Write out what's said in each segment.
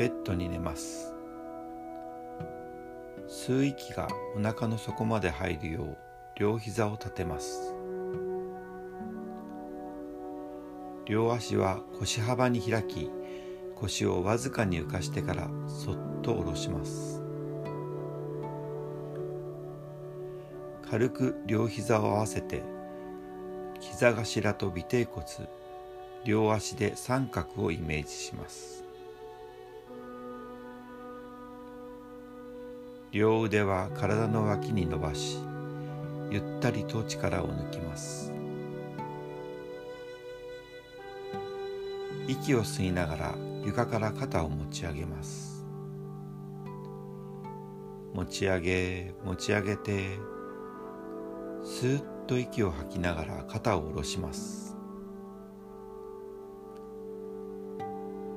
ベッドに寝ます。吸う息がお腹の底まで入るよう両膝を立てます。両足は腰幅に開き腰をわずかに浮かしてからそっと下ろします。軽く両膝を合わせて膝頭と尾てい骨両足で三角をイメージします。両腕は体の脇に伸ばしゆったりと力を抜きます。息を吸いながら床から肩を持ち上げます。持ち上げ持ち上げてスーッと息を吐きながら肩を下ろします。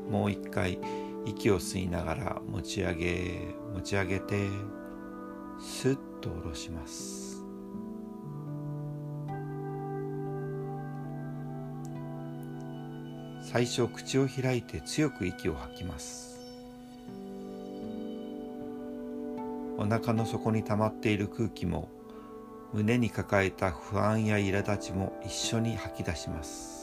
もう一回息を吸いながら持ち上げ持ち上げてスッと下ろします。最初口を開いて強く息を吐きます。お腹の底に溜まっている空気も胸に抱えた不安や苛立ちも一緒に吐き出します。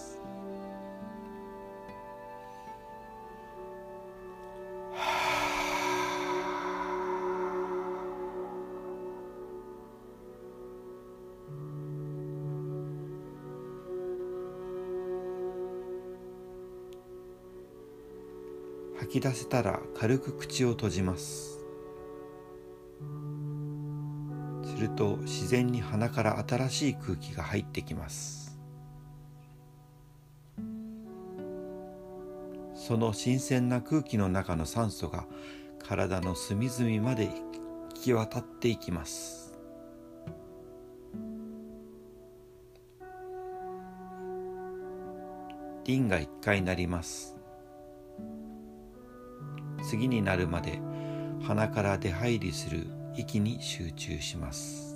吐き出せたら軽く口を閉じます。すると自然に鼻から新しい空気が入ってきます。その新鮮な空気の中の酸素が体の隅々まで行き渡っていきます。リンが一回なります。次になるまで鼻から出入りする息に集中します。